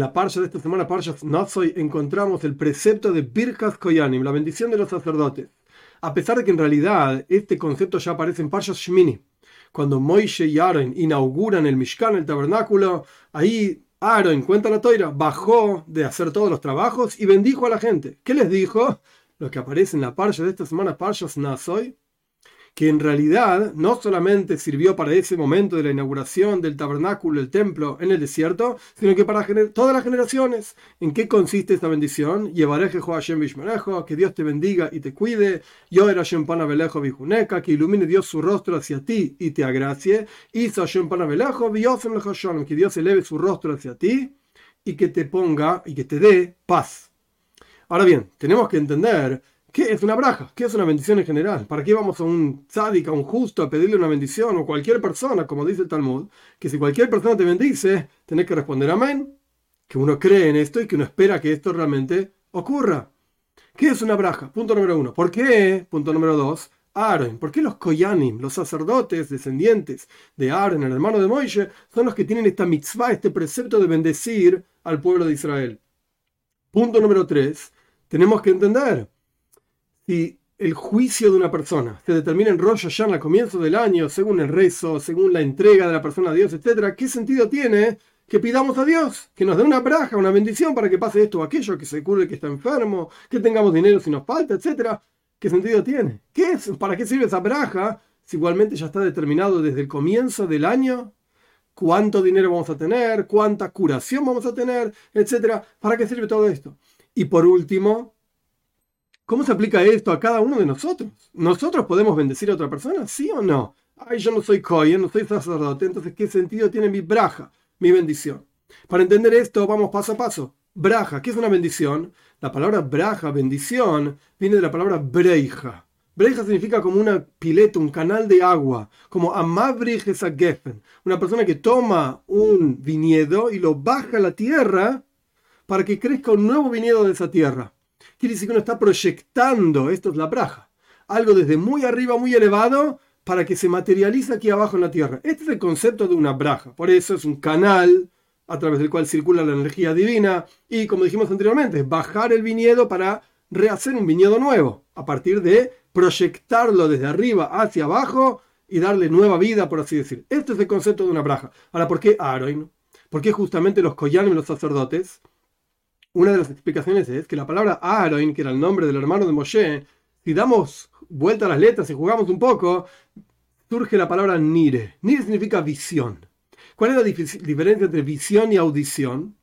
la parsha de esta semana, parsha Nazoy, encontramos el precepto de Birkas Koyanim, la bendición de los sacerdotes. A pesar de que en realidad este concepto ya aparece en Parsha Shmini. Cuando Moishe y Aaron inauguran el Mishkan, el tabernáculo, ahí Aaron, cuenta la toira, bajó de hacer todos los trabajos y bendijo a la gente. ¿Qué les dijo? Lo que aparece en la parsha de esta semana, Parsha Nazoy, que en realidad no solamente sirvió para ese momento de la inauguración del tabernáculo, el templo en el desierto, sino que para todas las generaciones. ¿En qué consiste esta bendición? Que Dios te bendiga y te cuide. Yo era que ilumine Dios su rostro hacia ti y te agracie. Hizo que Dios eleve su rostro hacia ti y que te ponga y que te dé paz. Ahora bien, tenemos que entender ¿Qué es una braja? ¿Qué es una bendición en general? ¿Para qué vamos a un tzadik, a un justo, a pedirle una bendición? O cualquier persona, como dice el Talmud, que si cualquier persona te bendice, tenés que responder amén. Que uno cree en esto y que uno espera que esto realmente ocurra. ¿Qué es una braja? Punto número uno. ¿Por qué? Punto número dos. Aaron. ¿Por qué los Koyanim, los sacerdotes descendientes de Aaron, el hermano de Moisés, son los que tienen esta mitzvah, este precepto de bendecir al pueblo de Israel? Punto número tres. Tenemos que entender si el juicio de una persona se determina en Rosh Hashanah al comienzo del año, según el rezo, según la entrega de la persona a Dios, etc., ¿qué sentido tiene que pidamos a Dios que nos dé una braja, una bendición para que pase esto o aquello, que se cure que está enfermo, que tengamos dinero si nos falta, etcétera? ¿Qué sentido tiene? ¿Qué es? ¿Para qué sirve esa braja si igualmente ya está determinado desde el comienzo del año cuánto dinero vamos a tener, cuánta curación vamos a tener, etcétera? ¿Para qué sirve todo esto? Y por último, ¿Cómo se aplica esto a cada uno de nosotros? ¿Nosotros podemos bendecir a otra persona? ¿Sí o no? Ay, yo no soy kohen, no soy sacerdote, entonces ¿qué sentido tiene mi braja, mi bendición? Para entender esto, vamos paso a paso. Braja, ¿qué es una bendición? La palabra braja, bendición, viene de la palabra breija. Breija significa como una pileta, un canal de agua, como a geffen, una persona que toma un viñedo y lo baja a la tierra para que crezca un nuevo viñedo de esa tierra. Quiere decir que uno está proyectando, esto es la braja, algo desde muy arriba, muy elevado, para que se materialice aquí abajo en la tierra. Este es el concepto de una braja. Por eso es un canal a través del cual circula la energía divina y, como dijimos anteriormente, bajar el viñedo para rehacer un viñedo nuevo, a partir de proyectarlo desde arriba hacia abajo y darle nueva vida, por así decir. Este es el concepto de una braja. Ahora, ¿por qué Aaron? ¿Por qué justamente los y los sacerdotes? Una de las explicaciones es que la palabra Aaron, que era el nombre del hermano de Moshe, si damos vuelta a las letras y jugamos un poco, surge la palabra Nire. Nire significa visión. ¿Cuál es la diferencia entre visión y audición?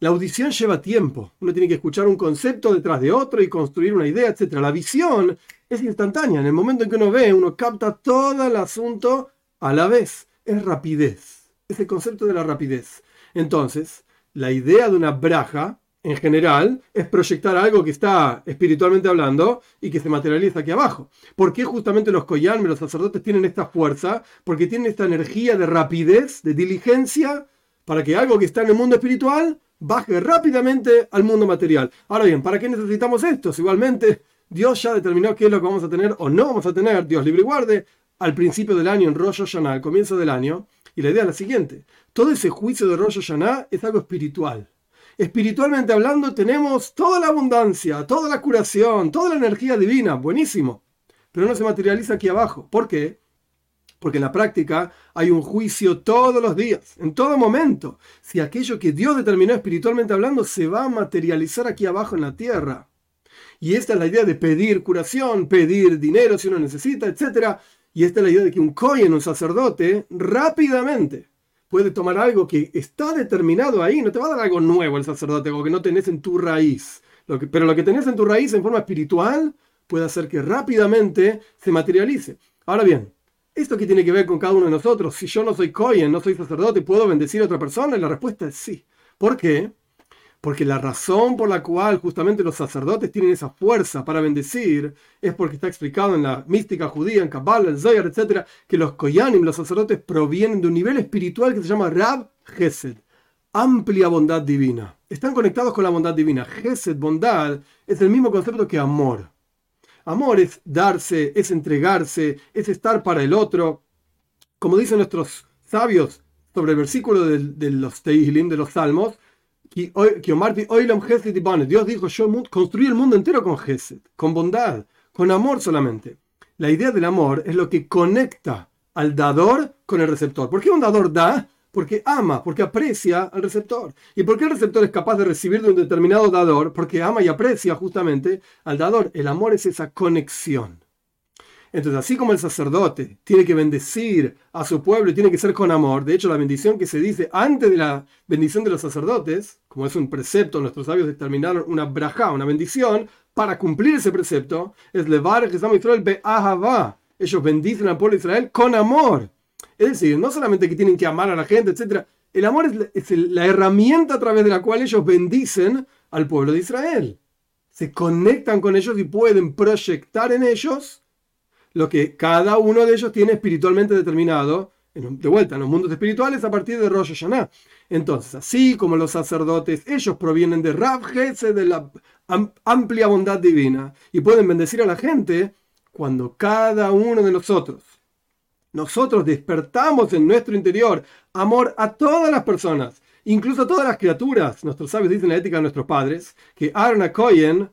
La audición lleva tiempo. Uno tiene que escuchar un concepto detrás de otro y construir una idea, etc. La visión es instantánea. En el momento en que uno ve, uno capta todo el asunto a la vez. Es rapidez. Es el concepto de la rapidez. Entonces, la idea de una braja en general es proyectar algo que está espiritualmente hablando y que se materializa aquí abajo. ¿Por qué justamente los koyan, los sacerdotes, tienen esta fuerza? Porque tienen esta energía de rapidez, de diligencia, para que algo que está en el mundo espiritual baje rápidamente al mundo material. Ahora bien, ¿para qué necesitamos esto? igualmente Dios ya determinó qué es lo que vamos a tener o no vamos a tener, Dios libre y guarde, al principio del año en Rosh Hashanah, al comienzo del año. Y la idea es la siguiente: todo ese juicio de Rosh Hashanah es algo espiritual espiritualmente hablando, tenemos toda la abundancia, toda la curación, toda la energía divina, buenísimo. Pero no se materializa aquí abajo. ¿Por qué? Porque en la práctica hay un juicio todos los días, en todo momento. Si aquello que Dios determinó espiritualmente hablando se va a materializar aquí abajo en la tierra. Y esta es la idea de pedir curación, pedir dinero si uno necesita, etc. Y esta es la idea de que un cohen, un sacerdote, rápidamente puede tomar algo que está determinado ahí, no te va a dar algo nuevo el sacerdote, algo que no tenés en tu raíz. Pero lo que tenés en tu raíz en forma espiritual puede hacer que rápidamente se materialice. Ahora bien, ¿esto qué tiene que ver con cada uno de nosotros? Si yo no soy Cohen, no soy sacerdote, ¿puedo bendecir a otra persona? Y la respuesta es sí. ¿Por qué? Porque la razón por la cual justamente los sacerdotes tienen esa fuerza para bendecir es porque está explicado en la mística judía, en Kabbalah, en Zohar, etc., que los Koyanim, los sacerdotes, provienen de un nivel espiritual que se llama Rab Gesed, amplia bondad divina. Están conectados con la bondad divina. Gesed, bondad, es el mismo concepto que amor. Amor es darse, es entregarse, es estar para el otro. Como dicen nuestros sabios sobre el versículo de, los de los Salmos, Dios dijo, yo construí el mundo entero con Gesed, con bondad, con amor solamente. La idea del amor es lo que conecta al dador con el receptor. ¿Por qué un dador da? Porque ama, porque aprecia al receptor. ¿Y por qué el receptor es capaz de recibir de un determinado dador? Porque ama y aprecia justamente al dador. El amor es esa conexión. Entonces, así como el sacerdote tiene que bendecir a su pueblo y tiene que ser con amor, de hecho la bendición que se dice antes de la bendición de los sacerdotes, como es un precepto, nuestros sabios determinaron una braja, una bendición, para cumplir ese precepto, es levar Israel be'ahava. Ellos bendicen al pueblo de Israel con amor. Es decir, no solamente que tienen que amar a la gente, etc. El amor es la herramienta a través de la cual ellos bendicen al pueblo de Israel. Se conectan con ellos y pueden proyectar en ellos lo que cada uno de ellos tiene espiritualmente determinado, de vuelta, en los mundos espirituales a partir de Rosh Hashanah. Entonces, así como los sacerdotes, ellos provienen de Rav de la amplia bondad divina, y pueden bendecir a la gente cuando cada uno de nosotros, nosotros despertamos en nuestro interior amor a todas las personas, incluso a todas las criaturas. Nuestros sabios dicen en la ética de nuestros padres que Arna Cohen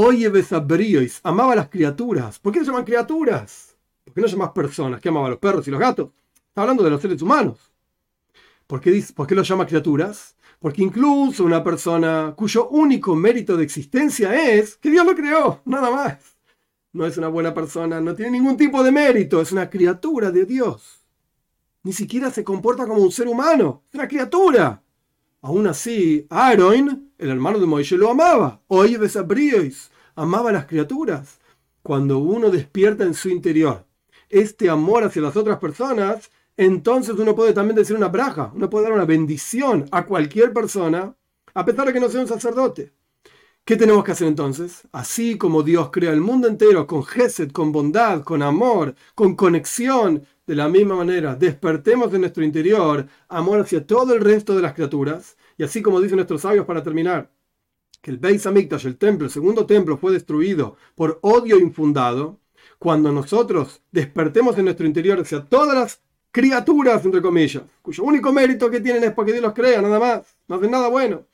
Oye Besabriois, amaba a las criaturas. ¿Por qué se llaman criaturas? ¿Por qué no llamas personas? ¿Qué amaba a los perros y los gatos? Está hablando de los seres humanos. ¿Por qué, ¿Por qué los llama criaturas? Porque incluso una persona cuyo único mérito de existencia es que Dios lo creó, nada más. No es una buena persona, no tiene ningún tipo de mérito, es una criatura de Dios. Ni siquiera se comporta como un ser humano, es una criatura. Aún así, Aaron, el hermano de Moisés, lo amaba. Oye, Besabriois, amaba a las criaturas. Cuando uno despierta en su interior este amor hacia las otras personas, entonces uno puede también decir una braja, uno puede dar una bendición a cualquier persona, a pesar de que no sea un sacerdote. ¿Qué tenemos que hacer entonces? Así como Dios crea el mundo entero con gesed, con bondad, con amor, con conexión, de la misma manera, despertemos en nuestro interior amor hacia todo el resto de las criaturas, y así como dicen nuestros sabios para terminar, que el Beis Hamikdash, el templo, el segundo templo, fue destruido por odio infundado, cuando nosotros despertemos en nuestro interior hacia todas las criaturas, entre comillas, cuyo único mérito que tienen es porque Dios los crea, nada más, no hacen nada bueno.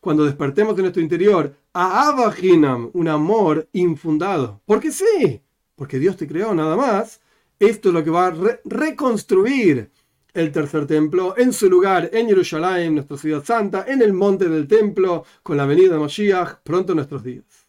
Cuando despertemos en nuestro interior a Abahinam, un amor infundado, porque sí, porque Dios te creó, nada más, esto es lo que va a reconstruir el tercer templo en su lugar en Jerusalén, nuestra ciudad santa, en el monte del templo, con la venida de Moshiach, pronto en nuestros días.